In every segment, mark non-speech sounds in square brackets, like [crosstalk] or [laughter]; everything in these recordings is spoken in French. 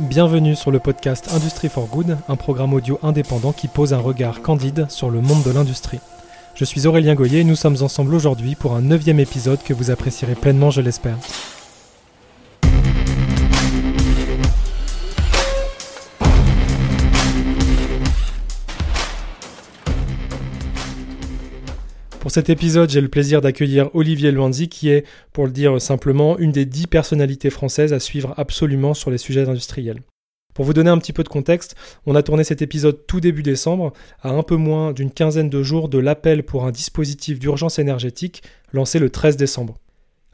Bienvenue sur le podcast Industry for Good, un programme audio indépendant qui pose un regard candide sur le monde de l'industrie. Je suis Aurélien Goyer et nous sommes ensemble aujourd'hui pour un neuvième épisode que vous apprécierez pleinement, je l'espère. Cet épisode, j'ai le plaisir d'accueillir Olivier Luanzi, qui est, pour le dire simplement, une des dix personnalités françaises à suivre absolument sur les sujets industriels. Pour vous donner un petit peu de contexte, on a tourné cet épisode tout début décembre, à un peu moins d'une quinzaine de jours de l'appel pour un dispositif d'urgence énergétique lancé le 13 décembre.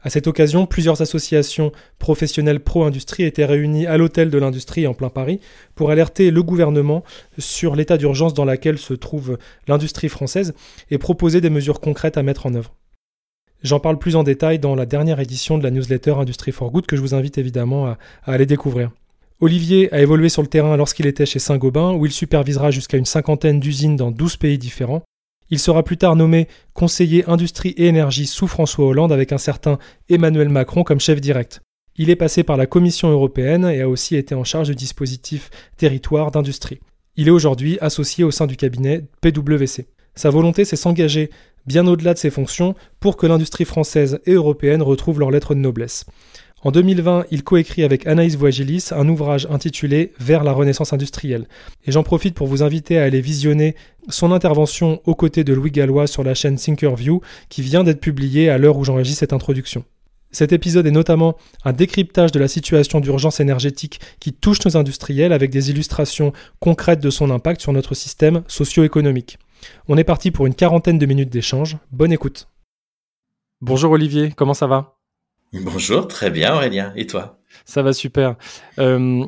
À cette occasion, plusieurs associations professionnelles pro-industrie étaient réunies à l'hôtel de l'industrie en plein Paris pour alerter le gouvernement sur l'état d'urgence dans lequel se trouve l'industrie française et proposer des mesures concrètes à mettre en œuvre. J'en parle plus en détail dans la dernière édition de la newsletter Industrie for Good que je vous invite évidemment à, à aller découvrir. Olivier a évolué sur le terrain lorsqu'il était chez Saint-Gobain, où il supervisera jusqu'à une cinquantaine d'usines dans 12 pays différents, il sera plus tard nommé conseiller industrie et énergie sous François Hollande avec un certain Emmanuel Macron comme chef direct. Il est passé par la Commission européenne et a aussi été en charge du dispositif territoire d'industrie. Il est aujourd'hui associé au sein du cabinet PwC. Sa volonté, c'est s'engager bien au-delà de ses fonctions pour que l'industrie française et européenne retrouve leur lettre de noblesse. En 2020, il coécrit avec Anaïs Voigilis un ouvrage intitulé Vers la renaissance industrielle. Et j'en profite pour vous inviter à aller visionner son intervention aux côtés de Louis Gallois sur la chaîne Thinkerview qui vient d'être publiée à l'heure où j'enregistre cette introduction. Cet épisode est notamment un décryptage de la situation d'urgence énergétique qui touche nos industriels avec des illustrations concrètes de son impact sur notre système socio-économique. On est parti pour une quarantaine de minutes d'échange. Bonne écoute. Bonjour Olivier, comment ça va? Bonjour, très bien Aurélien. Et toi? Ça va super. Euh,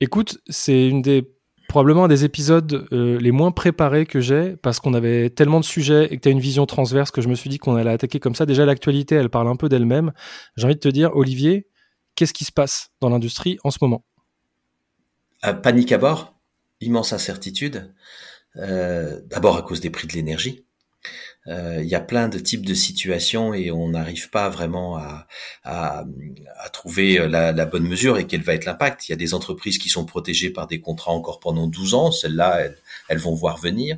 écoute, c'est une des probablement un des épisodes euh, les moins préparés que j'ai parce qu'on avait tellement de sujets et que tu as une vision transverse que je me suis dit qu'on allait attaquer comme ça. Déjà, l'actualité, elle parle un peu d'elle-même. J'ai envie de te dire, Olivier, qu'est-ce qui se passe dans l'industrie en ce moment? Euh, Panique à bord, immense incertitude. D'abord à cause des prix de l'énergie. Euh, il y a plein de types de situations et on n'arrive pas vraiment à, à, à trouver la, la, bonne mesure et quel va être l'impact. Il y a des entreprises qui sont protégées par des contrats encore pendant 12 ans, celles-là, elles, elles, vont voir venir.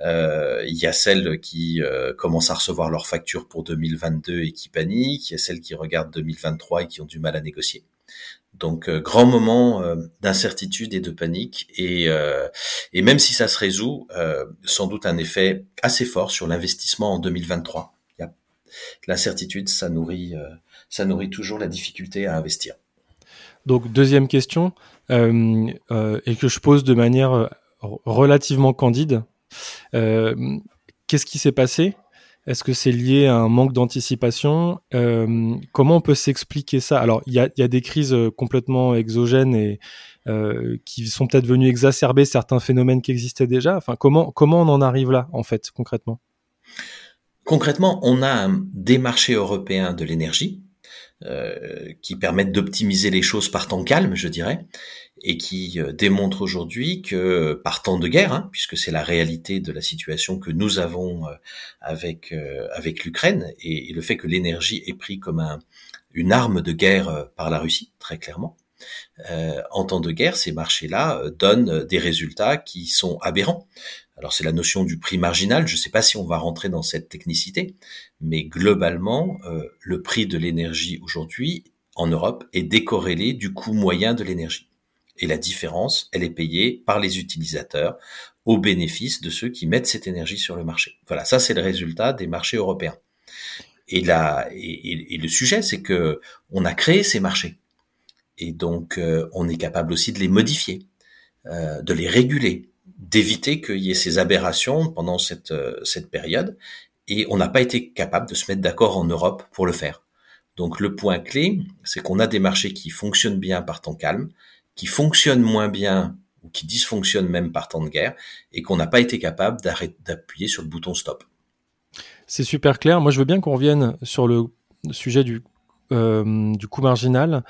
Euh, il y a celles qui euh, commencent à recevoir leurs factures pour 2022 et qui paniquent, il y a celles qui regardent 2023 et qui ont du mal à négocier. Donc euh, grand moment euh, d'incertitude et de panique et, euh, et même si ça se résout, sans doute un effet assez fort sur l'investissement en 2023. L'incertitude, ça nourrit, ça nourrit toujours la difficulté à investir. Donc deuxième question et que je pose de manière relativement candide. Qu'est-ce qui s'est passé est-ce que c'est lié à un manque d'anticipation? Euh, Comment on peut s'expliquer ça? Alors, il y a, des crises euh, complètement exogènes et euh, qui sont peut-être venues exacerber certains phénomènes qui existaient déjà. Enfin, comment comment on en arrive là, en fait, concrètement? Concrètement, on a des marchés européens de l'énergie qui permettent d'optimiser les choses par temps calme, je dirais et qui euh, démontre aujourd'hui que par temps de guerre, hein, puisque c'est la réalité de la situation que nous avons euh, avec euh, avec l'Ukraine et, le fait que l'énergie est pris comme un, une arme de guerre par la Russie, très clairement. Euh, en temps de guerre, ces marchés-là donnent des résultats qui sont aberrants. Alors c'est la notion du prix marginal. Je ne sais pas si on va rentrer dans cette technicité, mais globalement, euh, le prix de l'énergie aujourd'hui en Europe est décorrélé du coût moyen de l'énergie. Et la différence, elle est payée par les utilisateurs au bénéfice de ceux qui mettent cette énergie sur le marché. Voilà, ça c'est le résultat des marchés européens. Et, là, et, le sujet, c'est que on a créé ces marchés. Et donc, euh, on est capable aussi de les modifier, euh, de les réguler, d'éviter qu'il y ait ces aberrations pendant cette, euh, cette période. Et on n'a pas été capable de se mettre d'accord en Europe pour le faire. Donc, le point clé, c'est qu'on a des marchés qui fonctionnent bien par temps calme, qui fonctionnent moins bien ou qui dysfonctionnent même par temps de guerre et qu'on n'a pas été capable d'appuyer sur le bouton stop. C'est super clair. Moi, je veux bien qu'on revienne sur le sujet du, euh, coût marginal,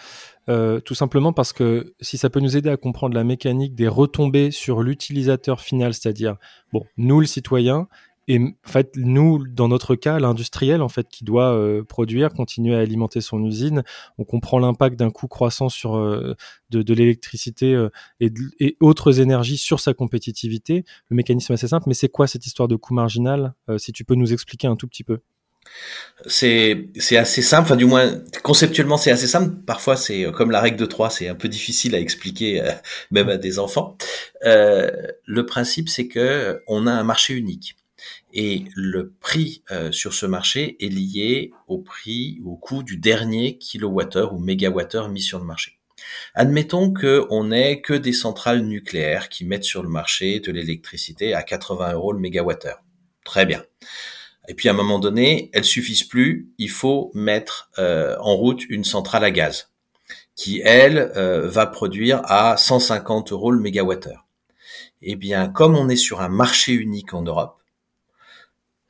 euh, tout simplement parce que si ça peut nous aider à comprendre la mécanique des retombées sur l'utilisateur final, c'est-à-dire bon, nous le citoyen et en fait, nous, dans notre cas, l'industriel en fait qui doit euh, produire, continuer à alimenter son usine, on comprend l'impact d'un coût croissant sur euh, de, l'électricité euh, et, autres énergies sur sa compétitivité. Le mécanisme est assez simple, mais c'est quoi cette histoire de coût marginal Si tu peux nous expliquer un tout petit peu? C'est assez simple, enfin du moins conceptuellement c'est assez simple. Parfois c'est comme la règle de 3, c'est un peu difficile à expliquer [laughs] même à des enfants. Le principe c'est que on a un marché unique et le prix euh, sur ce marché est lié au prix ou au coût du dernier kilowattheure ou mégawattheure mis sur le marché. Admettons qu'on n'ait que des centrales nucléaires qui mettent sur le marché de l'électricité à 80 euros le mégawattheure. Très bien. Et puis à un moment donné, elles suffisent plus. Il faut mettre euh, en route une centrale à gaz qui, elle, euh, va produire à 150 euros le mégawattheure. Eh bien, comme on est sur un marché unique en Europe,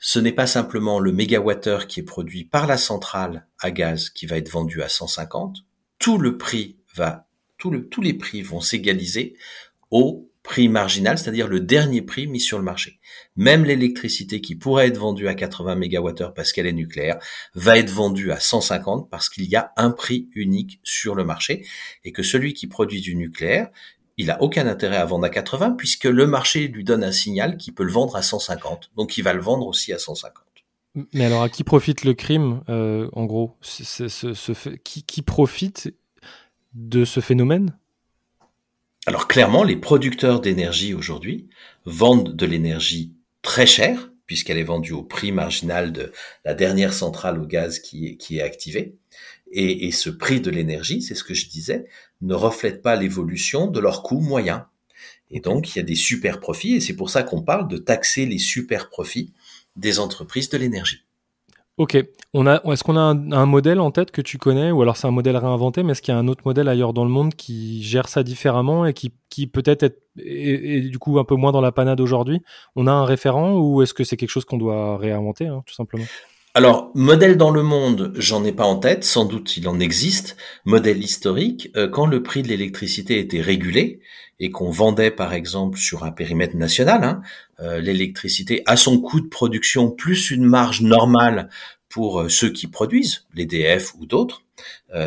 ce n'est pas simplement le mégawattheure qui est produit par la centrale à gaz qui va être vendu à 150. Tout le prix va, tous les prix vont s'égaliser au prix marginal, c'est-à-dire le dernier prix mis sur le marché. Même l'électricité qui pourrait être vendue à 80 mégawattheures parce qu'elle est nucléaire va être vendue à 150 parce qu'il y a un prix unique sur le marché et que celui qui produit du nucléaire il n'a aucun intérêt à vendre à 80 puisque le marché lui donne un signal qu'il peut le vendre à 150. Donc il va le vendre aussi à 150. Mais alors à qui profite le crime, euh, en gros? Qui, qui profite de ce phénomène? Alors clairement, les producteurs d'énergie aujourd'hui vendent de l'énergie très chère, puisqu'elle est vendue au prix marginal de la dernière centrale au gaz qui est, qui est activée. Et, et ce prix de l'énergie, c'est ce que je disais, ne reflètent pas l'évolution de leur coût moyen. Et donc, il y a des super profits, et c'est pour ça qu'on parle de taxer les super profits des entreprises de l'énergie. Ok. On a, est-ce qu'on a un, modèle en tête que tu connais, ou alors c'est un modèle réinventé, mais est-ce qu'il y a un autre modèle ailleurs dans le monde qui gère ça différemment et qui, qui peut-être est, est, du coup un peu moins dans la panade aujourd'hui? On a un référent ou est-ce que c'est quelque chose qu'on doit réinventer, hein, tout simplement? Alors, modèle dans le monde, j'en ai pas en tête, sans doute il en existe. Modèle historique, euh, quand le prix de l'électricité était régulé et qu'on vendait par exemple sur un périmètre national, hein, euh, l'électricité à son coût de production plus une marge normale pour euh, ceux qui produisent, les DF ou d'autres,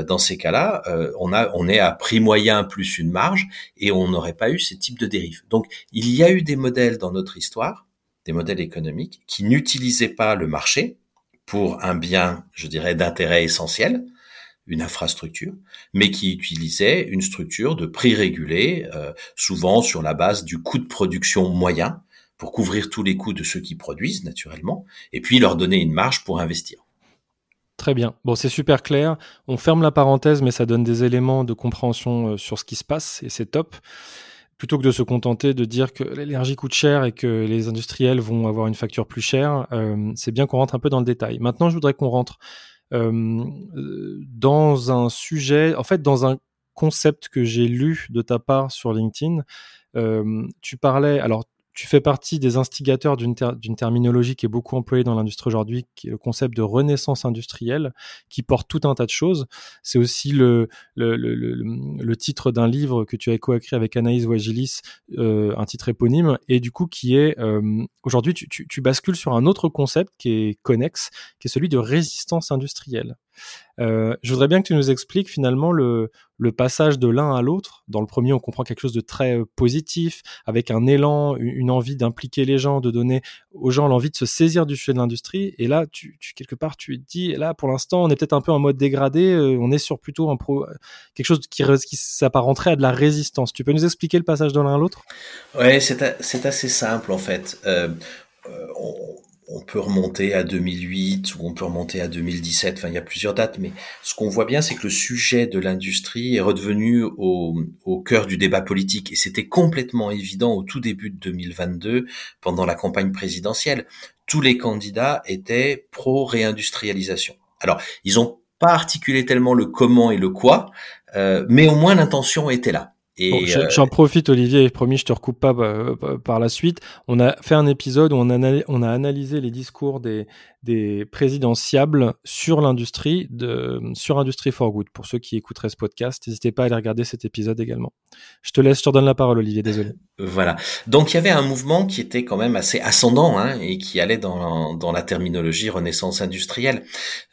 dans ces cas-là, on, a, on est à prix moyen plus une marge et on n'aurait pas eu ces types de dérives. Donc, il y a eu des modèles dans notre histoire, des modèles économiques, qui n'utilisaient pas le marché, pour un bien, je dirais, d'intérêt essentiel, une infrastructure, mais qui utilisait une structure de prix régulé, euh, souvent sur la base du coût de production moyen, pour couvrir tous les coûts de ceux qui produisent, naturellement, et puis leur donner une marge pour investir. Très bien. Bon, c'est super clair. On ferme la parenthèse, mais ça donne des éléments de compréhension euh, sur ce qui se passe, et c'est top plutôt que de se contenter de dire que l'énergie coûte cher et que les industriels vont avoir une facture plus chère, euh, c'est bien qu'on rentre un peu dans le détail. Maintenant, je voudrais qu'on rentre euh, dans un sujet, en fait, dans un concept que j'ai lu de ta part sur LinkedIn. Euh, tu parlais, alors tu fais partie des instigateurs d'une terminologie qui est beaucoup employée dans l'industrie aujourd'hui, qui est le concept de renaissance industrielle, qui porte tout un tas de choses. C'est aussi le, titre d'un livre que tu as coécrit avec Anaïs Wagilis, euh, un titre éponyme, et du coup qui est euh, aujourd'hui tu, tu, tu, bascules sur un autre concept qui est connexe, qui est celui de résistance industrielle. Euh, je voudrais bien que tu nous expliques finalement le, passage de l'un à l'autre. Dans le premier, on comprend quelque chose de très euh, positif, avec un élan, une envie d'impliquer les gens, de donner aux gens l'envie de se saisir du sujet de l'industrie. Et là, tu, quelque part, tu dis, là, pour l'instant, on est peut-être un peu en mode dégradé. Euh, on est sur plutôt quelque chose qui, qui s'apparenterait à de la résistance. Tu peux nous expliquer le passage de l'un à l'autre? Ouais, c'est assez simple en fait. On peut remonter à 2008 ou on peut remonter à 2017, enfin il y a plusieurs dates, mais ce qu'on voit bien, c'est que le sujet de l'industrie est redevenu au, cœur du débat politique et c'était complètement évident au tout début de 2022 pendant la campagne présidentielle. Tous les candidats étaient pro-réindustrialisation. Alors, ils ont pas articulé tellement le comment et le quoi, euh, mais au moins l'intention était là. Euh, j'en profite, Olivier, promis, je te recoupe pas bah, par la suite. On a fait un épisode où on a analysé les discours des, des présidentiables sur l'industrie, de, sur Industry for Good. Pour ceux qui écouteraient ce podcast, n'hésitez pas à aller regarder cet épisode également. Je te laisse, je te redonne la parole, Olivier, désolé. Voilà. Donc il y avait un mouvement qui était quand même assez ascendant hein, et qui allait dans, dans la terminologie renaissance industrielle.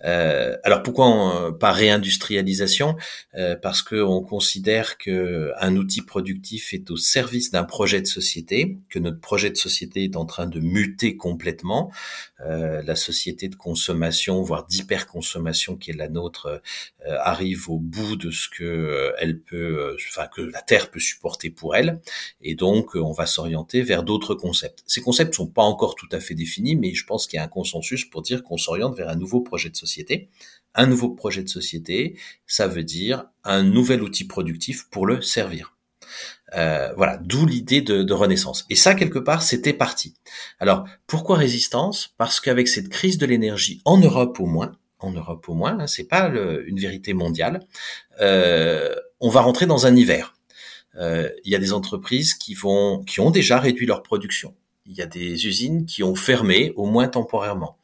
Euh, alors pourquoi pas réindustrialisation? Euh, Parce que on considère que un outil productif est au service d'un projet de société, que notre projet de société est en train de muter complètement. Euh, la société de consommation, voire d'hyperconsommation qui est la nôtre, euh, arrive au bout de ce que euh, elle peut, enfin que la Terre peut supporter pour elle, et donc on va s'orienter vers d'autres concepts. Ces concepts sont pas encore tout à fait définis, mais je pense qu'il y a un consensus pour dire qu'on s'oriente vers un nouveau projet de société. Un nouveau projet de société, ça veut dire un nouvel outil productif pour le servir. Euh, voilà, d'où l'idée de, renaissance. Et ça, quelque part, c'était parti. Alors, pourquoi résistance? Parce qu'avec cette crise de l'énergie, en Europe au moins, en Europe au moins, hein, c'est pas une vérité mondiale, euh, on va rentrer dans un hiver. Euh, il y a des entreprises qui vont, qui ont déjà réduit leur production il y a des usines qui ont fermé, au moins temporairement.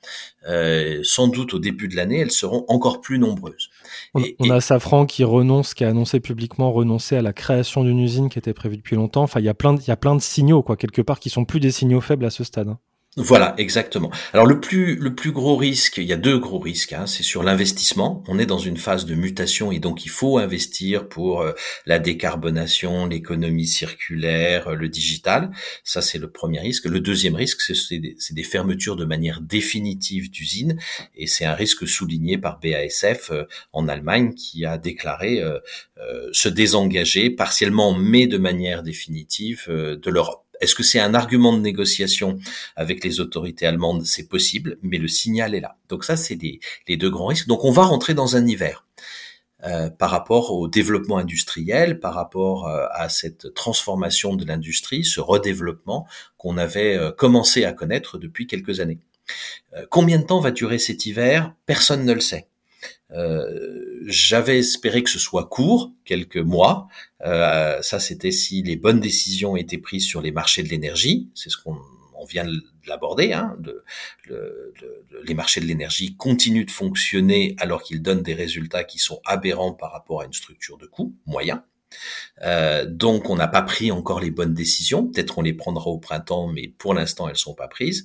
Euh, sans doute au début de l'année, elles seront encore plus nombreuses. On, a Safran qui renonce, qui a annoncé publiquement renoncer à la création d'une usine qui était prévue depuis longtemps. Enfin, il y a plein de, il y a plein de signaux, quoi, quelque part, qui sont plus des signaux faibles à ce stade. Hein. Voilà, exactement. Alors le plus le plus gros risque, il y a deux gros risques. Hein, c'est sur l'investissement. On est dans une phase de mutation et donc il faut investir pour euh, la décarbonation, l'économie circulaire, euh, le digital. Ça c'est le premier risque. Le deuxième risque, c'est des, fermetures de manière définitive d'usines et c'est un risque souligné par BASF euh, en Allemagne qui a déclaré se désengager partiellement mais de manière définitive de l'Europe. Est-ce que c'est un argument de négociation avec les autorités allemandes? C'est possible, mais le signal est là. Donc ça, c'est les, deux grands risques. Donc on va rentrer dans un hiver. Euh, par rapport au développement industriel, par rapport euh, à cette transformation de l'industrie, ce redéveloppement qu'on avait euh, commencé à connaître depuis quelques années. combien de temps va durer cet hiver? Personne ne le sait. J'avais espéré que ce soit court, quelques mois. Euh, ça, c'était si les bonnes décisions étaient prises sur les marchés de l'énergie. C'est ce qu'on on vient de l'aborder. Hein, les marchés de l'énergie continuent de fonctionner alors qu'ils donnent des résultats qui sont aberrants par rapport à une structure de coût moyen. Euh, donc on n'a pas pris encore les bonnes décisions. Peut-être on les prendra au printemps, mais pour l'instant elles sont pas prises.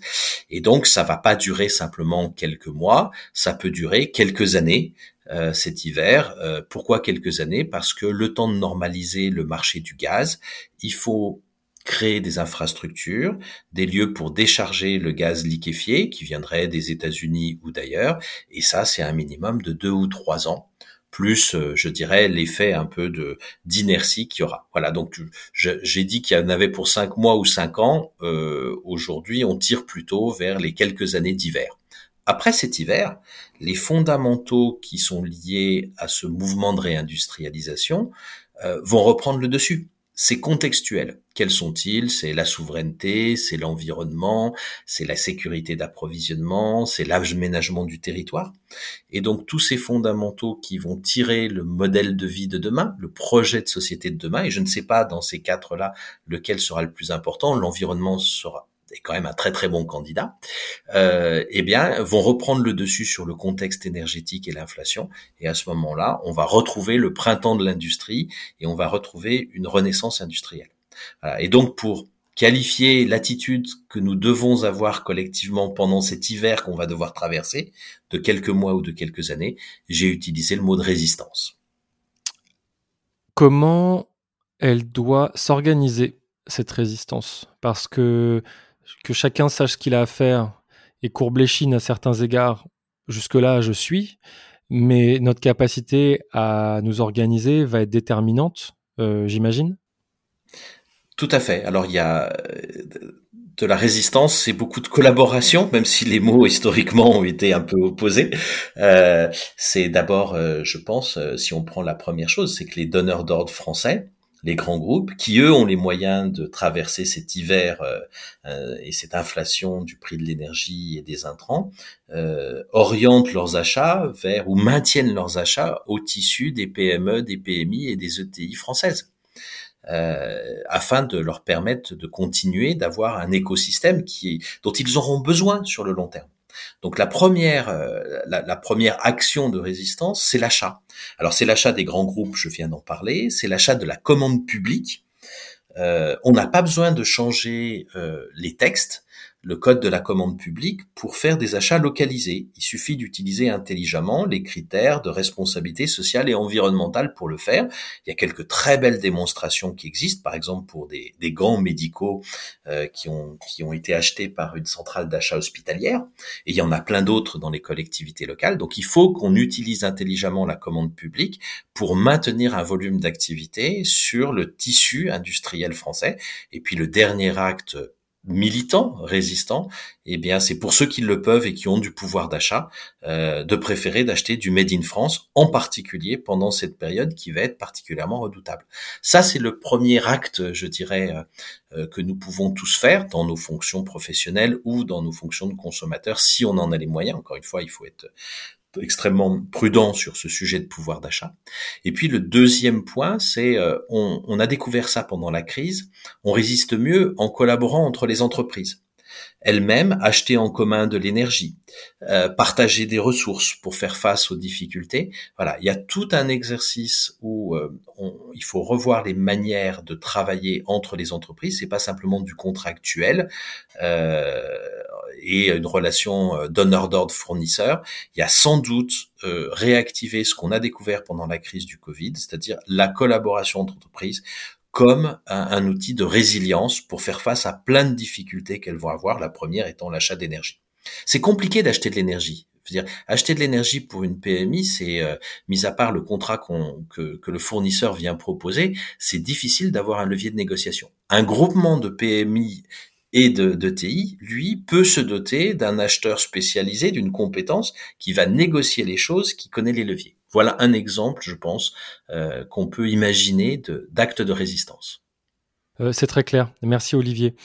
Et donc ça va pas durer simplement quelques mois, ça peut durer quelques années. Euh, cet hiver. Euh, pourquoi quelques années? Parce que le temps de normaliser le marché du gaz, il faut créer des infrastructures, des lieux pour décharger le gaz liquéfié qui viendrait des États-Unis ou d'ailleurs, et ça c'est un minimum de deux ou trois ans plus, euh, je dirais, l'effet un peu de d'inertie qu'il y aura. Voilà, donc j'ai dit qu'il y en avait pour cinq mois ou cinq ans. Euh, aujourd'hui, on tire plutôt vers les quelques années d'hiver. Après cet hiver, les fondamentaux qui sont liés à ce mouvement de réindustrialisation euh, vont reprendre le dessus c'est contextuel. Quels sont-ils? C'est la souveraineté, c'est l'environnement, c'est la sécurité d'approvisionnement, c'est l'aménagement du territoire. Et donc tous ces fondamentaux qui vont tirer le modèle de vie de demain, le projet de société de demain, et je ne sais pas dans ces quatre-là lequel sera le plus important, l'environnement sera est quand même un très très bon candidat, euh, eh bien, vont reprendre le dessus sur le contexte énergétique et l'inflation. Et à ce moment-là, on va retrouver le printemps de l'industrie et on va retrouver une renaissance industrielle. Et donc, pour qualifier l'attitude que nous devons avoir collectivement pendant cet hiver qu'on va devoir traverser, de quelques mois ou de quelques années, j'ai utilisé le mot de résistance. Comment elle doit s'organiser, cette résistance? Parce que que chacun sache ce qu'il a à faire et courbe les à certains égards, jusque-là, je suis. Mais notre capacité à nous organiser va être déterminante, euh, j'imagine Tout à fait. Alors, il y a euh, de la résistance, c'est beaucoup de collaboration, même si les mots historiquement ont été un peu opposés. Euh, c'est d'abord, je pense, si on prend la première chose, c'est que les donneurs d'ordre français, les grands groupes, qui eux ont les moyens de traverser cet hiver euh, euh, et cette inflation du prix de l'énergie et des intrants, euh, orientent leurs achats vers ou maintiennent leurs achats au tissu des PME, des PMI et des ETI françaises. afin de leur permettre de continuer d'avoir un écosystème qui, dont ils auront besoin sur le long terme. Donc la première, euh, la, première action de résistance, c'est l'achat. Alors c'est l'achat des grands groupes, je viens d'en parler, c'est l'achat de la commande publique. Euh, on n'a pas besoin de changer euh, les textes, le code de la commande publique pour faire des achats localisés. Il suffit d'utiliser intelligemment les critères de responsabilité sociale et environnementale pour le faire. Il y a quelques très belles démonstrations qui existent, par exemple pour des, des gants médicaux euh, qui, ont, qui ont été achetés par une centrale d'achat hospitalière, et il y en a plein d'autres dans les collectivités locales. Donc il faut qu'on utilise intelligemment la commande publique pour maintenir un volume d'activité sur le tissu industriel français. Et puis le dernier acte militants, résistants, eh bien c'est pour ceux qui le peuvent et qui ont du pouvoir d'achat euh, de préférer d'acheter du made in France, en particulier pendant cette période qui va être particulièrement redoutable. Ça c'est le premier acte, je dirais, euh, euh, que nous pouvons tous faire dans nos fonctions professionnelles ou dans nos fonctions de consommateurs, si on en a les moyens. Encore une fois, il faut être extrêmement prudent sur ce sujet de pouvoir d'achat. Et puis le deuxième point, c'est euh, on, on, a découvert ça pendant la crise, on résiste mieux en collaborant entre les entreprises elles-mêmes acheter en commun de l'énergie, euh, partager des ressources pour faire face aux difficultés. Voilà, il y a tout un exercice où euh, il faut revoir les manières de travailler entre les entreprises. C'est pas simplement du contractuel euh, et une relation euh, donneur d'ordre fournisseur. Il y a sans doute euh, réactiver ce qu'on a découvert pendant la crise du Covid, c'est-à-dire la collaboration entre entreprises comme un, outil de résilience pour faire face à plein de difficultés qu'elles vont avoir, la première étant l'achat d'énergie. C'est compliqué d'acheter de l'énergie. dire, acheter de l'énergie pour une PMI, c'est, euh, mis à part le contrat que, le fournisseur vient proposer, c'est difficile d'avoir un levier de négociation. Un groupement de PMI et de, de, TI, lui, peut se doter d'un acheteur spécialisé, d'une compétence qui va négocier les choses, qui connaît les leviers. Voilà un exemple, je pense, euh, qu'on peut imaginer d'actes de, résistance. Euh, c'est très clair. Merci Olivier.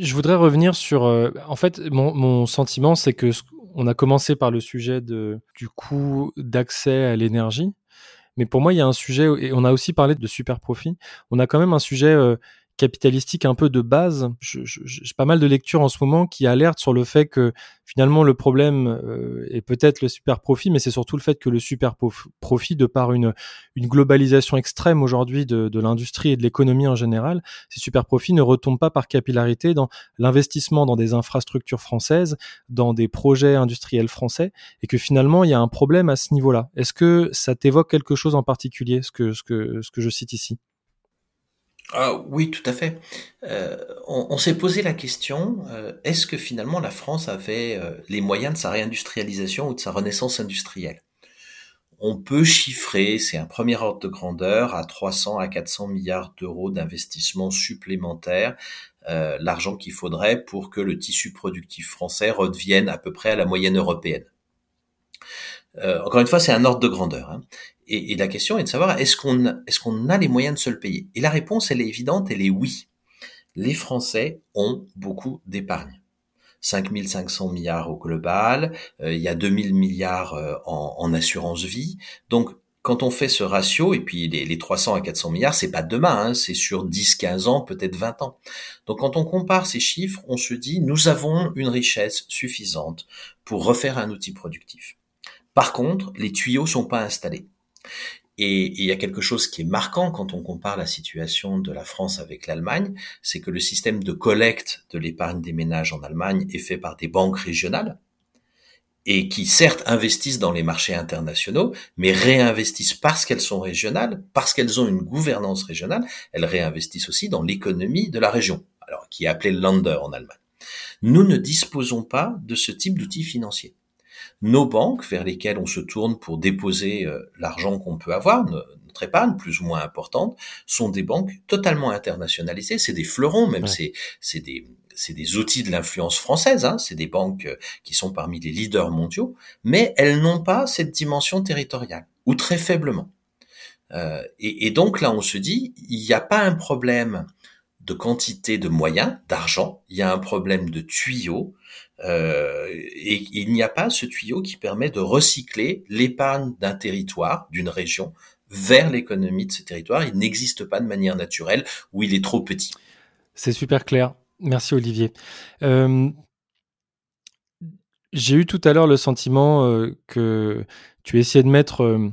Je voudrais revenir sur. Euh, en fait, mon, sentiment, c'est que on a commencé par le sujet du coût d'accès à l'énergie. Mais pour moi, il y a un sujet, et on a aussi parlé de super profit. On a quand même un sujet capitalistique un peu de base. J'ai pas mal de lectures en ce moment qui alertent sur le fait que finalement le problème euh, est peut-être le super profit, mais c'est surtout le fait que le super profit, de par une, une globalisation extrême aujourd'hui de, de l'industrie et de l'économie en général, ces super profits ne retombent pas par capillarité dans l'investissement dans des infrastructures françaises, dans des projets industriels français, et que finalement il y a un problème à ce niveau-là. Est-ce que ça t'évoque quelque chose en particulier, ce que, ce que, ce que je cite ici? Ah, oui, tout à fait. Euh, on, s'est posé la question, euh, est-ce que finalement la France avait euh, les moyens de sa réindustrialisation ou de sa renaissance industrielle? On peut chiffrer, c'est un premier ordre de grandeur, à 300 à 400 milliards d'euros d'investissement supplémentaires, l'argent qu'il faudrait pour que le tissu productif français redevienne à peu près à la moyenne européenne. Encore une fois, c'est un ordre de grandeur. Hein et, la question est de savoir est-ce qu'on est-ce qu'on a les moyens de se le payer? Et la réponse, elle est évidente, elle est oui. Les Français ont beaucoup d'épargne. 5500 milliards au global, euh, il y a 2000 milliards euh, en, assurance vie. Donc, quand on fait ce ratio, et puis les, 300 à 400 milliards, c'est pas demain, hein, c'est sur 10, 15 ans, peut-être 20 ans. Donc quand on compare ces chiffres, on se dit, nous avons une richesse suffisante pour refaire un outil productif. Par contre, les tuyaux sont pas installés. Et il y a quelque chose qui est marquant quand on compare la situation de la France avec l'Allemagne, c'est que le système de collecte de l'épargne des ménages en Allemagne est fait par des banques régionales et qui certes investissent dans les marchés internationaux, mais réinvestissent parce qu'elles sont régionales, parce qu'elles ont une gouvernance régionale, elles réinvestissent aussi dans l'économie de la région, alors qui est appelée Länder en Allemagne. Nous ne disposons pas de ce type d'outils financiers nos banques vers lesquelles on se tourne pour déposer euh, l'argent qu'on peut avoir, notre épargne plus ou moins importante, sont des banques totalement internationalisées. C'est des fleurons, même c'est c'est des c'est des outils de l'influence française, hein. c'est des banques euh, qui sont parmi les leaders mondiaux, mais elles n'ont pas cette dimension territoriale, ou très faiblement. Euh, et, et, donc là, on se dit, il n'y a pas un problème de quantité de moyens, d'argent, il y a un problème de tuyaux, euh, et il n'y a pas ce tuyau qui permet de recycler l'épargne d'un territoire, d'une région, vers l'économie de ce territoire. Il n'existe pas de manière naturelle où il est trop petit. C'est super clair. Merci Olivier. Euh, J'ai eu tout à l'heure le sentiment que tu essayais de mettre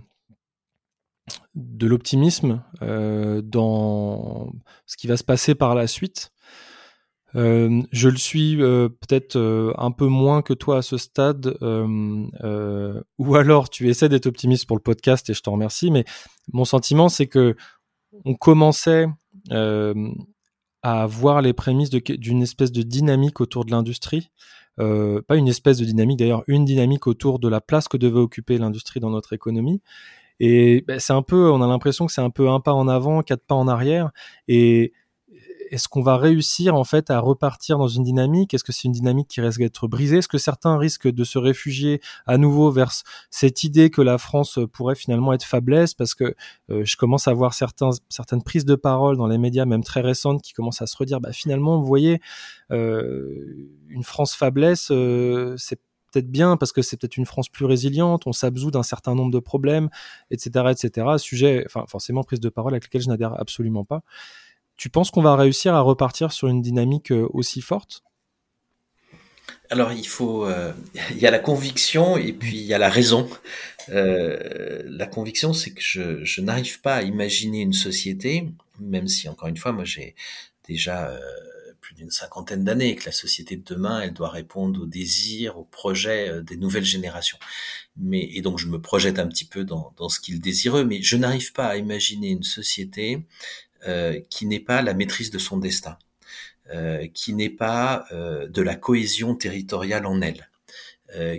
de l'optimisme dans ce qui va se passer par la suite. Je le suis peut-être un peu moins que toi à ce stade, ou alors tu essaies d'être optimiste pour le podcast et je t'en remercie, mais mon sentiment c'est que on commençait à voir les prémices d'une espèce de dynamique autour de l'industrie euh, pas une espèce de dynamique, d'ailleurs une dynamique autour de la place que devait occuper l'industrie dans notre économie. Et ben, c'est un peu, on a l'impression que c'est un peu un pas en avant, quatre pas en arrière. Et est-ce qu'on va réussir en fait à repartir dans une dynamique? Est-ce que c'est une dynamique qui risque d'être brisée? Est-ce que certains risquent de se réfugier à nouveau vers cette idée que la France pourrait finalement être faiblesse? Parce que euh, je commence à voir certains, certaines prises de parole dans les médias, même très récentes, qui commencent à se redire bah, finalement, vous voyez, euh, une France faiblesse, euh, c'est peut-être bien parce que c'est peut-être une France plus résiliente, on s'absout d'un certain nombre de problèmes, etc., etc. Sujet, enfin forcément prise de parole avec lequel je n'adhère absolument pas. Tu penses qu'on va réussir à repartir sur une dynamique euh, aussi forte? Alors il faut, euh, [laughs] il y a la conviction et puis il y a la raison. Euh, la conviction, c'est que je, n'arrive pas à imaginer une société, même si encore une fois, moi j'ai déjà plus d'une cinquantaine d'années et que la société de demain, elle doit répondre aux désirs, aux projets des nouvelles générations. Mais et donc je me projette un petit peu dans, dans ce qu'ils désirent, mais je n'arrive pas à imaginer une société euh, qui n'est pas la maîtrise de son destin, euh, qui n'est pas euh, de la cohésion territoriale en elle.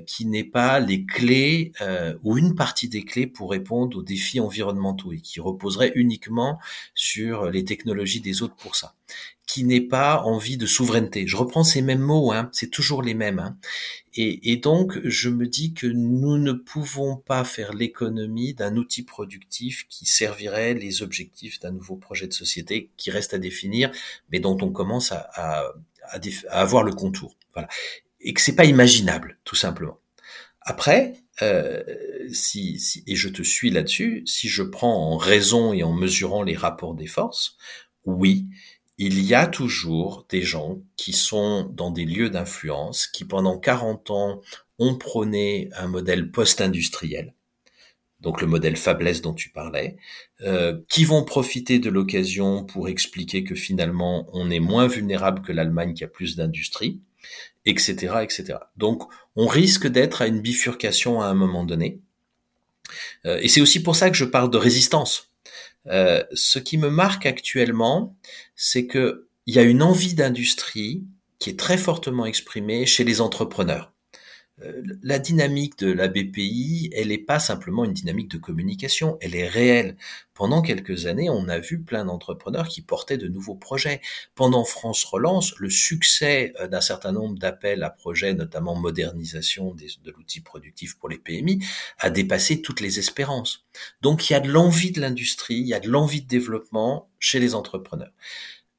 qui n'est pas les clés ou une partie des clés pour répondre aux défis environnementaux et qui reposerait uniquement sur les technologies des autres pour ça qui n'est pas envie de souveraineté. Je reprends ces mêmes mots, hein, c'est toujours les mêmes. Hein. Et, et, donc, je me dis que nous ne pouvons pas faire l'économie d'un outil productif qui servirait les objectifs d'un nouveau projet de société qui reste à définir, mais dont on commence à, à, à, à avoir le contour. Voilà. Et que c'est pas imaginable, tout simplement. Après, euh, si, si, et je te suis là-dessus, si je prends en raison et en mesurant les rapports des forces, oui, il y a toujours des gens qui sont dans des lieux d'influence, qui pendant 40 ans ont prôné un modèle post-industriel, donc le modèle faiblesse dont tu parlais, euh, qui vont profiter de l'occasion pour expliquer que finalement on est moins vulnérable que l'Allemagne qui a plus d'industrie, etc., etc. Donc on risque d'être à une bifurcation à un moment donné. Euh, et c'est aussi pour ça que je parle de résistance. Euh, ce qui me marque actuellement, c'est que il y a une envie d'industrie qui est très fortement exprimée chez les entrepreneurs. Euh, la dynamique de la BPI, elle n'est pas simplement une dynamique de communication, elle est réelle. Pendant quelques années, on a vu plein d'entrepreneurs qui portaient de nouveaux projets. Pendant France Relance, le succès euh, d'un certain nombre d'appels à projets, notamment modernisation de l'outil productif pour les PMI, a dépassé toutes les espérances. Donc il y a de l'envie de l'industrie, il y a de l'envie de développement chez les entrepreneurs.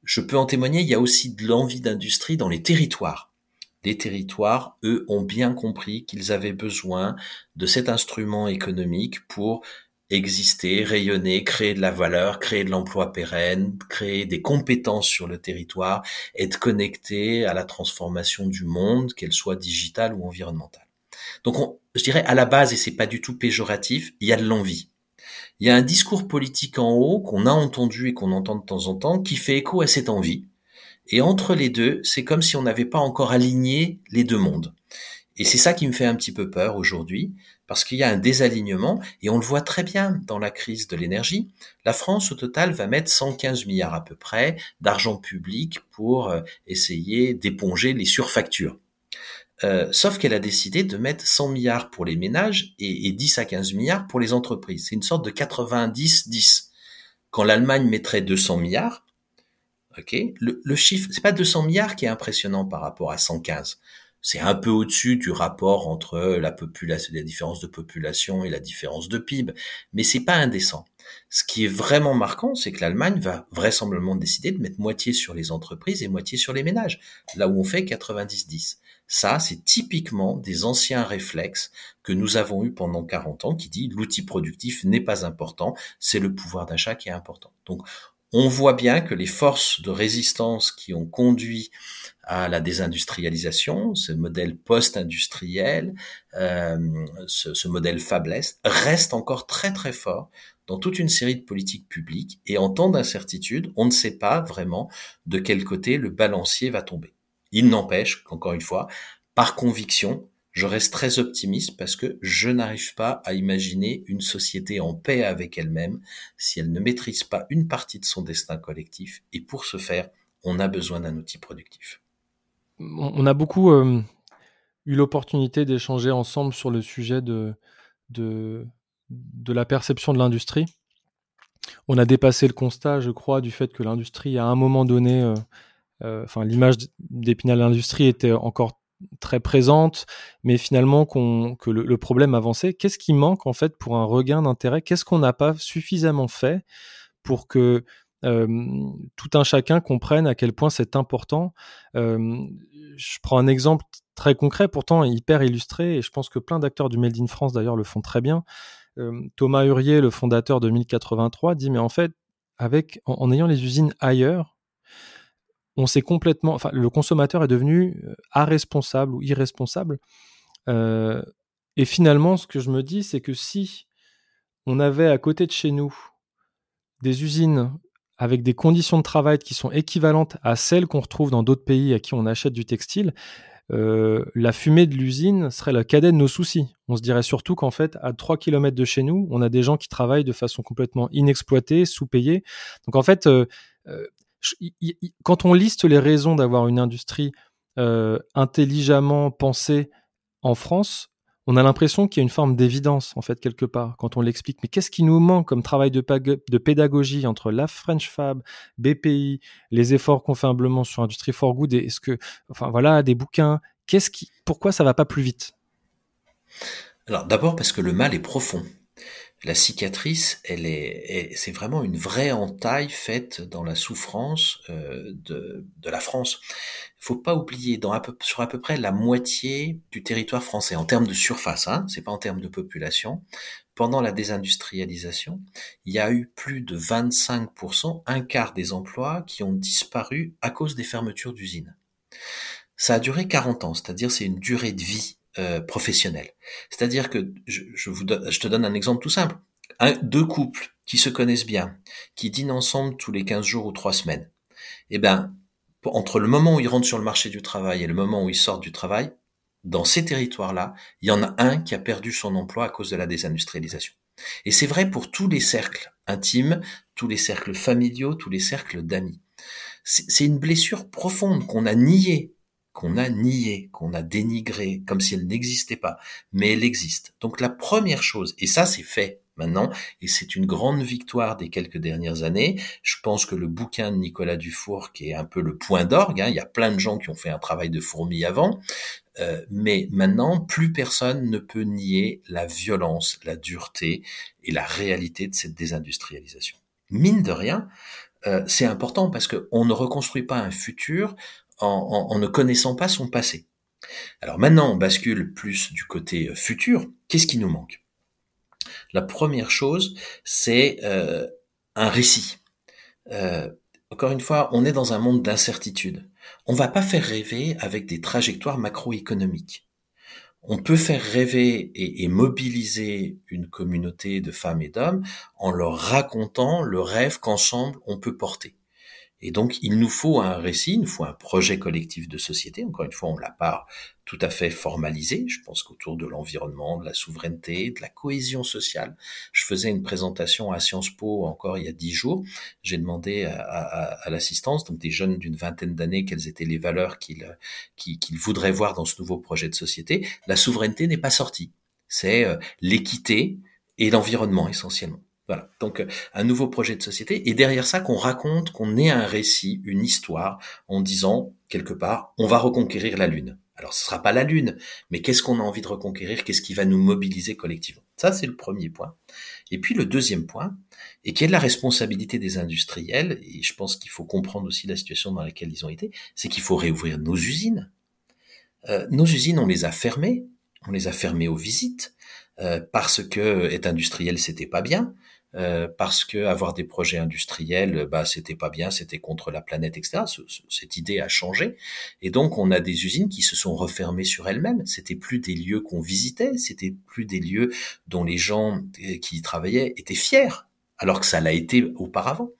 Je peux en témoigner, il y a aussi de l'envie d'industrie dans les territoires les territoires, eux, ont bien compris qu'ils avaient besoin de cet instrument économique pour exister, rayonner, créer de la valeur, créer de l'emploi pérenne, créer des compétences sur le territoire, être connecté à la transformation du monde, qu'elle soit digitale ou environnementale. Donc, je dirais à la base, et c'est pas du tout péjoratif, il y a de l'envie. Il y a un discours politique en haut qu'on a entendu et qu'on entend de temps en temps qui fait écho à cette envie et entre les deux, c'est comme si on n'avait pas encore aligné les deux mondes. Et c'est ça qui me fait un petit peu peur aujourd'hui, parce qu'il y a un désalignement, et on le voit très bien dans la crise de l'énergie. La France, au total, va mettre 115 milliards à peu près d'argent public pour euh, essayer d'éponger les surfactures. Euh, sauf qu'elle a décidé de mettre 100 milliards pour les ménages et, et 10 à 15 milliards pour les entreprises. C'est une sorte de 90-10. Quand l'Allemagne mettrait 200 milliards, le, le chiffre, c'est pas 200 milliards qui est impressionnant par rapport à 115. C'est un peu au-dessus du rapport entre la population, la différence de population et la différence de PIB, mais c'est pas indécent. Ce qui est vraiment marquant, c'est que l'Allemagne va vraisemblablement décider de mettre moitié sur les entreprises et moitié sur les ménages, là où on fait 90-10. Ça, c'est typiquement des anciens réflexes que nous avons eus pendant 40 ans qui dit l'outil productif n'est pas important, c'est le pouvoir d'achat qui est important. Donc, on voit bien que les forces de résistance qui ont conduit à la désindustrialisation, ce modèle post-industriel, euh, ce, modèle faiblesse, reste encore très très fort dans toute une série de politiques publiques. Et en temps d'incertitude, on ne sait pas vraiment de quel côté le balancier va tomber. Il n'empêche qu'encore une fois, par conviction, je reste très optimiste parce que je n'arrive pas à imaginer une société en paix avec elle-même si elle ne maîtrise pas une partie de son destin collectif. Et pour ce faire, on a besoin d'un outil productif. On a beaucoup euh, eu l'opportunité d'échanger ensemble sur le sujet de, de, la perception de l'industrie. On a dépassé le constat, je crois, du fait que l'industrie, à un moment donné, euh, euh, enfin l'image d'Épinal l'industrie était encore très présente, mais finalement que le, problème avançait. Qu'est-ce qui manque en fait pour un regain d'intérêt? Qu'est-ce qu'on n'a pas suffisamment fait pour que tout un chacun comprenne à quel point c'est important? Je prends un exemple très concret, pourtant hyper illustré, et je pense que plein d'acteurs du Made in France d'ailleurs le font très bien. Thomas Hurier, le fondateur de 1083, dit mais en fait, avec en ayant les usines ailleurs, on s'est complètement, enfin, le consommateur est devenu irresponsable euh, ou irresponsable. Euh, et finalement, ce que je me dis, c'est que si on avait à côté de chez nous des usines avec des conditions de travail qui sont équivalentes à celles qu'on retrouve dans d'autres pays à qui on achète du textile, euh, la fumée de l'usine serait la cadet de nos soucis. On se dirait surtout qu'en fait, à 3 km de chez nous, on a des gens qui travaillent de façon complètement inexploitée, sous-payée. Donc en fait, quand on liste les raisons d'avoir une industrie euh, intelligemment pensée en France, on a l'impression qu'il y a une forme d'évidence, en fait, quelque part, quand on l'explique. Mais qu'est-ce qui nous manque comme travail de, de, pédagogie entre la French Fab, BPI, les efforts qu'on fait humblement sur Industrie for Good, est-ce que, enfin voilà, des bouquins, qu'est-ce qui, pourquoi ça va pas plus vite? Alors d'abord parce que le mal est profond la cicatrice, elle est, c'est vraiment une vraie entaille faite dans la souffrance euh, de, de, la France. Il faut pas oublier, dans sur à peu près la moitié du territoire français, en termes de surface, hein, c'est pas en termes de population, pendant la désindustrialisation, il y a eu plus de 25%, un quart des emplois qui ont disparu à cause des fermetures d'usines. Ça a duré 40 ans, c'est-à-dire c'est une durée de vie euh, professionnel. C'est-à-dire que je, je, vous je te donne un exemple tout simple. Un, deux couples qui se connaissent bien, qui dînent ensemble tous les 15 jours ou 3 semaines. Eh ben, entre le moment où ils rentrent sur le marché du travail et le moment où ils sortent du travail, dans ces territoires-là, il y en a un qui a perdu son emploi à cause de la désindustrialisation. Et c'est vrai pour tous les cercles intimes, tous les cercles familiaux, tous les cercles d'amis. C'est une blessure profonde qu'on a niée qu'on a nié, qu'on a dénigré, comme si elle n'existait pas, mais elle existe. Donc la première chose, et ça c'est fait maintenant, et c'est une grande victoire des quelques dernières années, je pense que le bouquin de Nicolas Dufour, qui est un peu le point d'orgue, hein, il y a plein de gens qui ont fait un travail de fourmi avant, euh, mais maintenant, plus personne ne peut nier la violence, la dureté et la réalité de cette désindustrialisation. Mine de rien, euh, c'est important parce qu'on ne reconstruit pas un futur en, ne connaissant pas son passé. Alors maintenant, on bascule plus du côté euh, futur. Qu'est-ce qui nous manque? La première chose, c'est euh, un récit. Euh, encore une fois, on est dans un monde d'incertitude. On va pas faire rêver avec des trajectoires macroéconomiques. On peut faire rêver et, mobiliser une communauté de femmes et d'hommes en leur racontant le rêve qu'ensemble on peut porter. Et donc, il nous faut un récit, il nous faut un projet collectif de société. Encore une fois, on l'a pas tout à fait formalisé. Je pense qu'autour de l'environnement, de la souveraineté, de la cohésion sociale. Je faisais une présentation à Sciences Po encore il y a dix jours. J'ai demandé à, l'assistance, donc des jeunes d'une vingtaine d'années, quelles étaient les valeurs qu'ils qu'ils voudraient voir dans ce nouveau projet de société. La souveraineté n'est pas sortie. C'est euh, l'équité et l'environnement essentiellement. Voilà. Donc, euh, un nouveau projet de société. Et derrière ça, qu'on raconte, qu'on ait un récit, une histoire, en disant, quelque part, on va reconquérir la Lune. Alors, ce sera pas la Lune, mais qu'est-ce qu'on a envie de reconquérir? Qu'est-ce qui va nous mobiliser collectivement? Ça, c'est le premier point. Et puis, le deuxième point, et qui est de la responsabilité des industriels, et je pense qu'il faut comprendre aussi la situation dans laquelle ils ont été, c'est qu'il faut réouvrir nos usines. Euh, nos usines, on les a fermées. On les a fermées aux visites, euh, parce que être industriel, c'était pas bien euh, parce que avoir des projets industriels, bah c'était pas bien, c'était contre la planète, etc. cette idée a changé, et donc on a des usines qui se sont refermées sur elles-mêmes. C'était plus des lieux qu'on visitait, c'était plus des lieux dont les gens euh, qui y travaillaient étaient fiers alors que ça l'a été auparavant.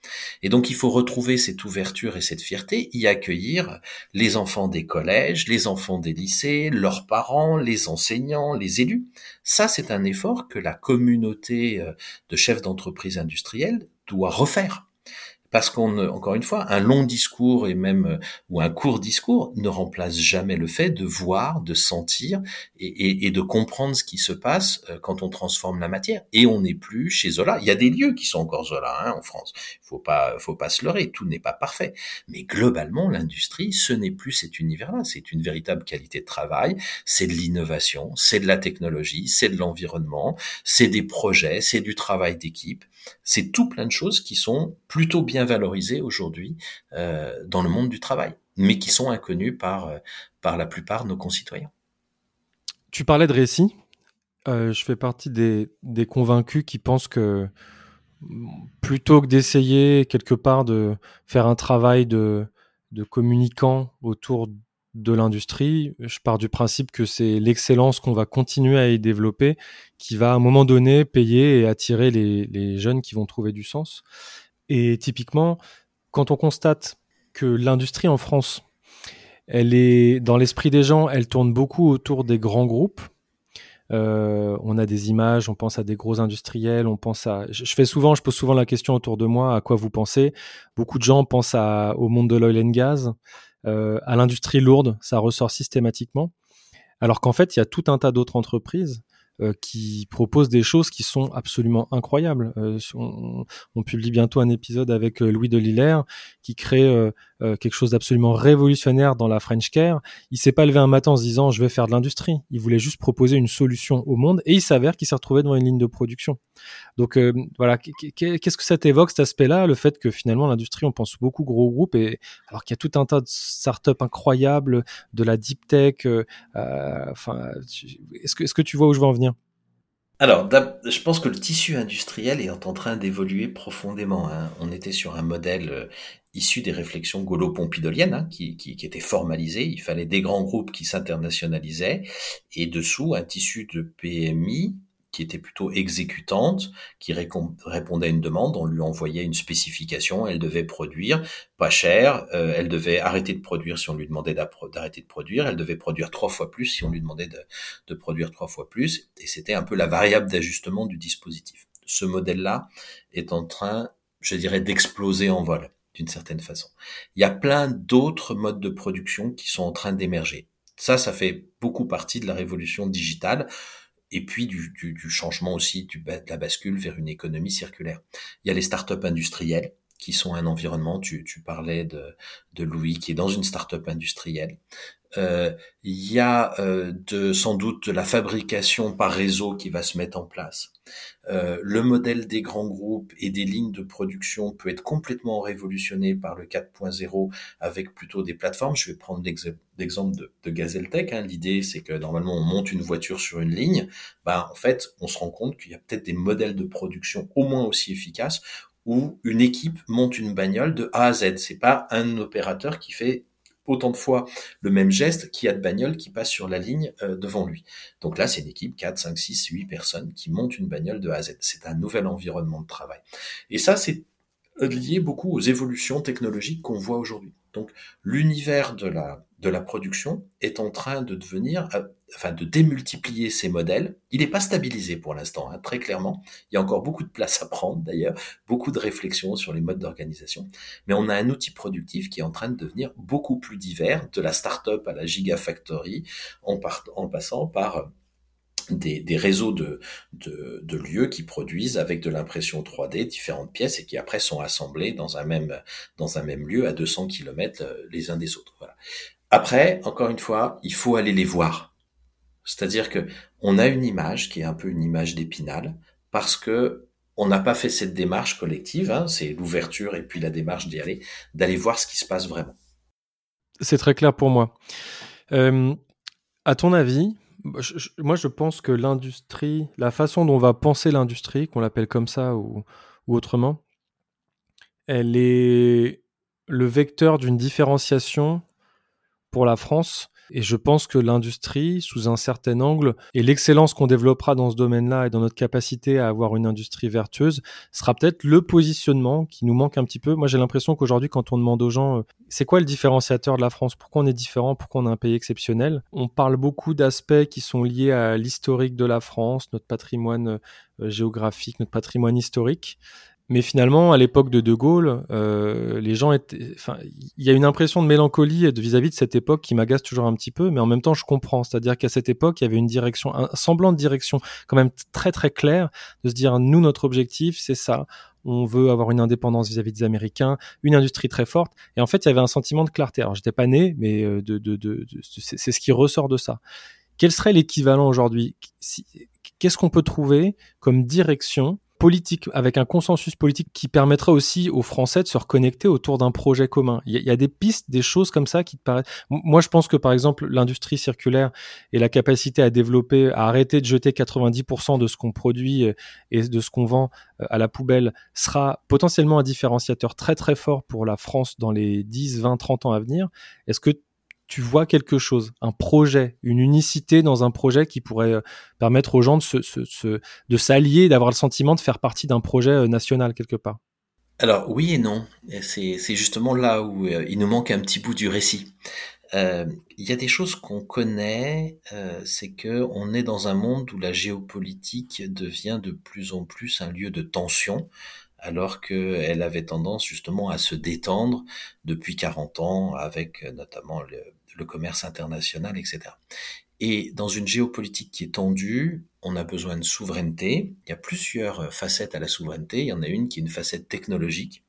Et donc il faut retrouver cette ouverture et cette fierté, y accueillir les enfants des collèges, les enfants des lycées, leurs parents, les enseignants, les élus. Ça, c'est un effort que la communauté euh, de chefs d'entreprise industrielle doit refaire parce qu'on, encore une fois, un long discours et même euh, ou un court discours ne remplace jamais le fait de voir, de sentir et, de comprendre ce qui se passe euh, quand on transforme la matière. Et on n'est plus chez Zola. Il y a des lieux qui sont encore Zola hein, en France. Faut pas, faut pas se leurrer. Tout n'est pas parfait. Mais globalement, l'industrie, ce n'est plus cet univers-là. C'est une véritable qualité de travail. C'est de l'innovation, c'est de la technologie, c'est de l'environnement, c'est des projets, c'est du travail d'équipe. C'est tout plein de choses qui sont plutôt bien valorisées aujourd'hui euh, dans le monde du travail, mais qui sont inconnues par, euh, par la plupart de nos concitoyens. Tu parlais de récit. Euh, je fais partie des, des, convaincus qui pensent que plutôt que d'essayer quelque part de faire un travail de, de communicant autour de l'industrie, je pars du principe que c'est l'excellence qu'on va continuer à y développer qui va à un moment donné payer et attirer les, jeunes qui vont trouver du sens. Et typiquement, quand on constate que l'industrie en France, elle est dans l'esprit des gens, elle tourne beaucoup autour des grands groupes. Euh, on a des images, on pense à des gros industriels, on pense à. Je, fais souvent, je pose souvent la question autour de moi à quoi vous pensez? Beaucoup de gens pensent à, au monde de l'oil and gas. Euh, à l'industrie lourde, ça ressort systématiquement. Alors qu'en fait, il y a tout un tas d'autres entreprises euh, qui proposent des choses qui sont absolument incroyables. Euh, on, on, publie bientôt un épisode avec Louis Delillère qui crée euh, quelque chose d'absolument révolutionnaire dans la French Care. Il s'est pas levé un matin en se disant je vais faire de l'industrie. Il voulait juste proposer une solution au monde et il s'avère qu'il s'est retrouvé devant une ligne de production. Donc euh, voilà, qu'est-ce que ça t'évoque cet aspect-là, le fait que finalement l'industrie, on pense beaucoup gros groupes et alors qu'il y a tout un tas de startups incroyables, de la deep tech. Euh, enfin, est-ce que est-ce que tu vois où je veux en venir? Alors, je pense que le tissu industriel est en train d'évoluer profondément. Hein. On était sur un modèle issu des réflexions gaulo-pompidoliennes, hein, qui, qui, qui, étaient formalisées. Il fallait des grands groupes qui s'internationalisaient, et dessous un tissu de PMI qui était plutôt exécutante, qui répondait à une demande, on lui envoyait une spécification, elle devait produire pas cher, euh, elle devait arrêter de produire si on lui demandait d'arrêter de produire, elle devait produire trois fois plus si on lui demandait de, de produire trois fois plus, et c'était un peu la variable d'ajustement du dispositif. Ce modèle-là est en train, je dirais, d'exploser en vol d'une certaine façon. Il y a plein d'autres modes de production qui sont en train d'émerger. Ça, ça fait beaucoup partie de la révolution digitale et puis du, changement aussi de la bascule vers une économie circulaire. Il y a les startups industrielles qui sont un environnement, tu, parlais de, de Louis qui est dans une startup industrielle. Euh, il y a euh, de, sans doute de la fabrication par réseau qui va se mettre en place. Euh, le modèle des grands groupes et des lignes de production peut être complètement révolutionné par le 4.0 avec plutôt des plateformes. Je vais prendre l'exemple de, de Gazeltech. Hein. L'idée, c'est que normalement, on monte une voiture sur une ligne. Ben, en fait, on se rend compte qu'il y a peut-être des modèles de production au moins aussi efficaces où une équipe monte une bagnole de A à Z. C'est pas un opérateur qui fait autant de fois le même geste qu'il y a de bagnoles qui passent sur la ligne euh, devant lui. Donc là, c'est une équipe 4, 5, 6, 8 personnes qui montent une bagnole de A à Z. C'est un nouvel environnement de travail. Et ça, c'est lié beaucoup aux évolutions technologiques qu'on voit aujourd'hui. Donc l'univers de la, de la production est en train de devenir, euh, enfin de démultiplier ces modèles. Il n'est pas stabilisé pour l'instant, hein, très clairement. Il y a encore beaucoup de place à prendre d'ailleurs, beaucoup de réflexions sur les modes d'organisation. Mais on a un outil productif qui est en train de devenir beaucoup plus divers, de la start-up à la gigafactory, en, en passant par des, réseaux de, de, lieux qui produisent avec de l'impression 3D différentes pièces et qui après sont assemblées dans un même, dans un même lieu à 200 km euh, les uns des autres. Voilà. Après, encore une fois, il faut aller les voir. C'est-à-dire que on a une image qui est un peu une image d'épinal parce que on n'a pas fait cette démarche collective, hein, c'est l'ouverture et puis la démarche d'y aller, d'aller voir ce qui se passe vraiment. C'est très clair pour moi. Euh, à ton avis, moi, je pense que l'industrie, la façon dont on va penser l'industrie, qu'on l'appelle comme ça ou autrement, elle est le vecteur d'une différenciation pour la France et je pense que l'industrie, sous un certain angle, et l'excellence qu'on développera dans ce domaine-là et dans notre capacité à avoir une industrie vertueuse, sera peut-être le positionnement qui nous manque un petit peu. Moi, j'ai l'impression qu'aujourd'hui, quand on demande aux gens, euh, c'est quoi le différenciateur de la France? Pourquoi on est différent? Pourquoi on est un pays exceptionnel? On parle beaucoup d'aspects qui sont liés à l'historique de la France, notre patrimoine euh, géographique, notre patrimoine historique. Mais finalement, à l'époque de De Gaulle, euh, les gens étaient. Enfin, il y a une impression de mélancolie vis-à-vis de cette époque qui m'agace toujours un petit peu, mais en même temps, je comprends. C'est-à-dire qu'à cette époque, il y avait une direction, un semblant de direction quand même très très clair de se dire nous, notre objectif, c'est ça. On veut avoir une indépendance vis-à-vis des Américains, une industrie très forte. Et en fait, il y avait un sentiment de clarté. Alors, j'étais pas né, mais euh, de, de, de, de c'est ce qui ressort de ça. Quel serait l'équivalent aujourd'hui? Qu'est-ce qu'on peut trouver comme direction politique, avec un consensus politique qui permettrait aussi aux Français de se reconnecter autour d'un projet commun. Il y, a, des pistes, des choses comme ça qui te paraissent. Moi, je pense que par exemple, l'industrie circulaire et la capacité à développer, à arrêter de jeter 90% de ce qu'on produit et de ce qu'on vend euh, à la poubelle sera potentiellement un différenciateur très très fort pour la France dans les 10, 20, 30 ans à venir. Est-ce que tu vois quelque chose, un projet, une unicité dans un projet qui pourrait euh, permettre aux gens de se, de s'allier, d'avoir le sentiment de faire partie d'un projet euh, national quelque part. Alors oui et non, c'est, justement là où euh, il nous manque un petit bout du récit. il y a des choses qu'on connaît, c'est que on est dans un monde où la géopolitique devient de plus en plus un lieu de tension, alors qu'elle avait tendance justement à se détendre depuis 40 ans avec notamment le, le commerce international, etc. Et dans une géopolitique qui est tendue, on a besoin de souveraineté. Il y a plusieurs facettes à la souveraineté. Il y en a une qui est une facette technologique.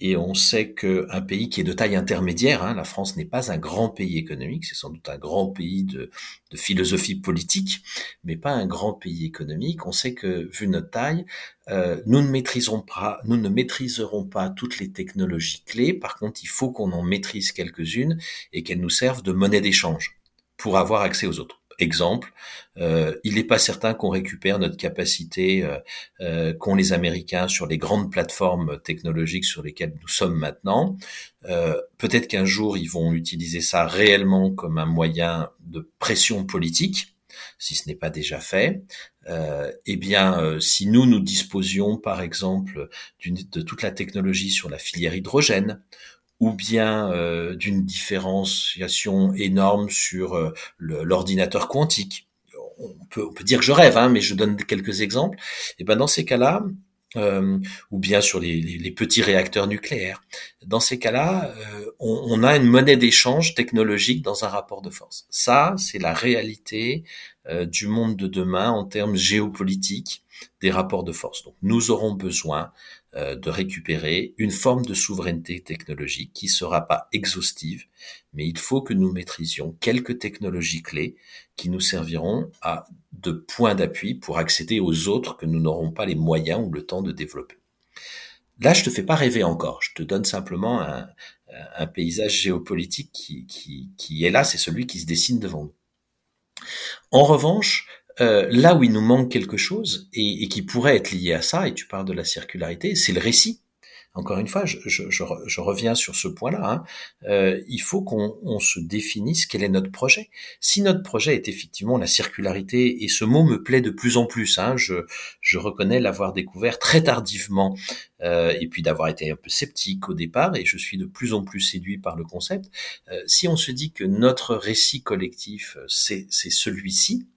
Et on sait qu'un pays qui est de taille intermédiaire, hein, la France n'est pas un grand pays économique, c'est sans doute un grand pays de, philosophie politique, mais pas un grand pays économique. On sait que, vu notre taille, euh, nous ne pas, nous ne maîtriserons pas toutes les technologies clés. Par contre, il faut qu'on en maîtrise quelques-unes et qu'elles nous servent de monnaie d'échange pour avoir accès aux autres. Exemple, euh, il n'est pas certain qu'on récupère notre capacité euh, euh, qu'ont les Américains sur les grandes plateformes technologiques sur lesquelles nous sommes maintenant. Peut-être qu'un jour ils vont utiliser ça réellement comme un moyen de pression politique, si ce n'est pas déjà fait. eh bien, si nous nous disposions, par exemple, de toute la technologie sur la filière hydrogène ou bien euh, d'une différenciation énorme sur euh, l'ordinateur quantique. On peut, on peut, dire que je rêve, hein, mais je donne quelques exemples. Et ben dans ces cas-là, euh, ou bien sur les, les, les, petits réacteurs nucléaires. Dans ces cas-là, euh, on, on, a une monnaie d'échange technologique dans un rapport de force. Ça, c'est la réalité euh, du monde de demain en termes géopolitiques des rapports de force. Donc, nous aurons besoin euh, de récupérer une forme de souveraineté technologique qui sera pas exhaustive, mais il faut que nous maîtrisions quelques technologies clés qui nous serviront de points d'appui pour accéder aux autres que nous n'aurons pas les moyens ou le temps de développer. Là, je te fais pas rêver encore. Je te donne simplement un, un paysage géopolitique qui, qui, qui est là, c'est celui qui se dessine devant nous. En revanche, euh, là où il nous manque quelque chose et, et, qui pourrait être lié à ça, et tu parles de la circularité, c'est le récit. Encore une fois, je, je, je, reviens sur ce point-là. Hein. Euh, il faut qu'on se définisse quel est notre projet. Si notre projet est effectivement la circularité, et ce mot me plaît de plus en plus, hein, je, reconnais l'avoir découvert très tardivement, euh, et puis d'avoir été un peu sceptique au départ, et je suis de plus en plus séduit par le concept. Euh, si on se dit que notre récit collectif, c'est celui-ci,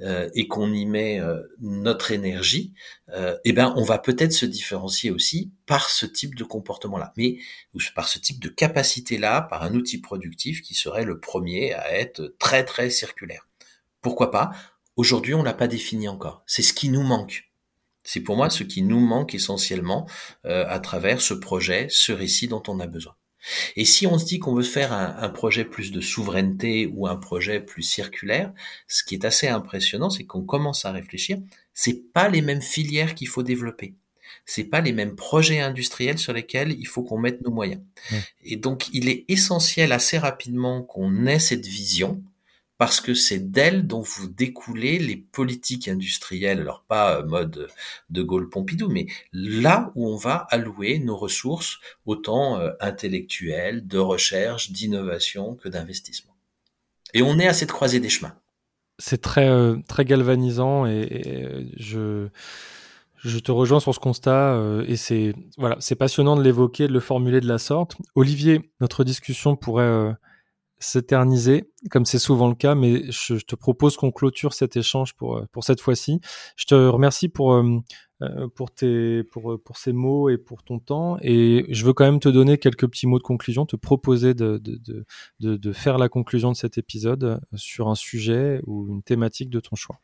euh, et qu'on y met euh, notre énergie, euh, eh ben on va peut-être se différencier aussi par ce type de comportement-là, mais ou par ce type de capacité-là, par un outil productif qui serait le premier à être très très circulaire. Pourquoi pas? Aujourd'hui, on l'a pas défini encore. C'est ce qui nous manque. C'est pour moi ce qui nous manque essentiellement à travers ce projet, ce récit dont on a besoin. Et si on se dit qu'on veut faire un, projet plus de souveraineté ou un projet plus circulaire, ce qui est assez impressionnant, c'est qu'on commence à réfléchir. C'est pas les mêmes filières qu'il faut développer. C'est pas les mêmes projets industriels sur lesquels il faut qu'on mette nos moyens. Et donc, il est essentiel assez rapidement qu'on ait cette vision parce que c'est d'elle dont vous découlez les politiques industrielles, alors pas euh, mode de Gaulle-Pompidou, mais là où on va allouer nos ressources, autant euh, intellectuelles, de recherche, d'innovation que d'investissement. Et on est à cette croisée des chemins. C'est très, euh, très galvanisant et, je, je te rejoins sur ce constat et c'est voilà, c'est passionnant de l'évoquer, de le formuler de la sorte. Olivier, notre discussion pourrait s'éterniser, comme c'est souvent le cas, mais je, te propose qu'on clôture cet échange pour, euh, pour cette fois-ci. Je te remercie pour, euh, euh, pour, tes, pour, pour ces mots et pour ton temps, et je veux quand même te donner quelques petits mots de conclusion, te proposer de, de, de, de faire la conclusion de cet épisode sur un sujet ou une thématique de ton choix.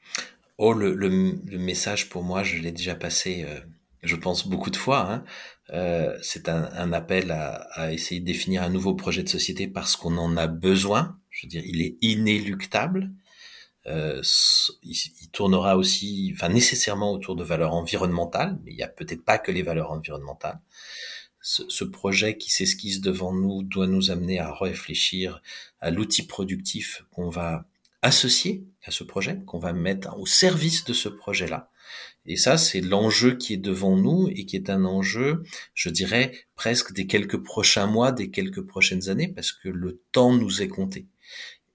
Oh, le, le, le message pour moi, je l'ai déjà passé, je pense, beaucoup de fois. Hein. Euh, c'est un, un, appel à, à, essayer de définir un nouveau projet de société parce qu'on en a besoin. Je veux dire, il est inéluctable. Euh, il, il, tournera aussi, enfin nécessairement autour de valeurs environnementales, mais il n'y a peut-être pas que les valeurs environnementales. Ce, ce projet qui s'esquisse devant nous doit nous amener à réfléchir à l'outil productif qu'on va associer à ce projet, qu'on va mettre au service de ce projet-là. Et ça, c'est l'enjeu qui est devant nous et qui est un enjeu, je dirais, presque des quelques prochains mois, des quelques prochaines années, parce que le temps nous est compté.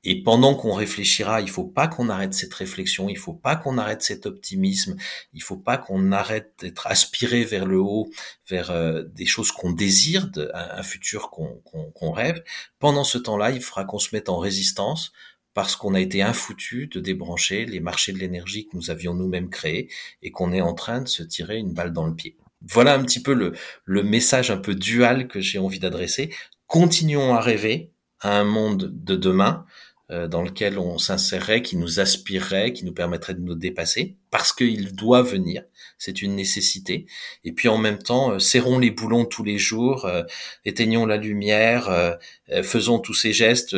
Et pendant qu'on réfléchira, il faut pas qu'on arrête cette réflexion, il faut pas qu'on arrête cet optimisme, il faut pas qu'on arrête d'être aspiré vers le haut, vers euh, des choses qu'on désire, un, futur qu'on rêve. Pendant ce temps-là, il faudra qu'on se mette en résistance parce qu'on a été infoutu de débrancher les marchés de l'énergie que nous avions nous-mêmes créés et qu'on est en train de se tirer une balle dans le pied. Voilà un petit peu le, le message un peu dual que j'ai envie d'adresser. Continuons à rêver à un monde de demain dans lequel on s'insérerait, qui nous aspirerait, qui nous permettrait de nous dépasser, parce qu'il doit venir, c'est une nécessité. Et puis en même temps, euh, serrons les boulons tous les jours, euh, éteignons la lumière, faisons tous ces gestes,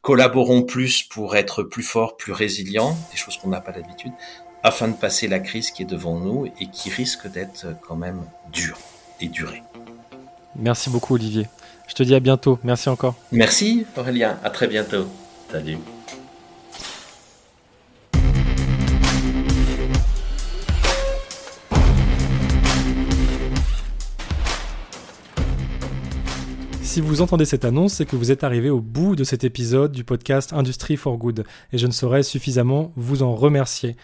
collaborons plus pour être plus forts, plus résilients, des choses qu'on n'a pas l'habitude, afin de passer la crise qui est devant nous et qui risque d'être quand même dure et durée. Merci beaucoup Olivier. Je te dis à bientôt. Merci encore. Merci Aurélien. À très bientôt. Salut. Si vous entendez cette annonce, c'est que vous êtes arrivé au bout de cet épisode du podcast Industry for Good, et je ne saurais suffisamment vous en remercier.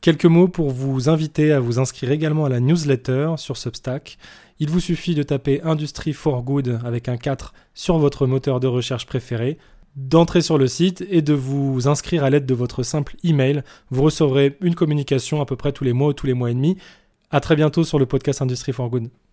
Quelques mots pour vous inviter à vous inscrire également à la newsletter sur Substack. Il vous suffit de taper Industry for Good avec un 4 sur votre moteur de recherche préféré d'entrer sur le site et de vous inscrire à l'aide de votre simple email. Vous recevrez une communication à peu près tous les mois ou tous les mois et demi. À très bientôt sur le podcast Industry for Good.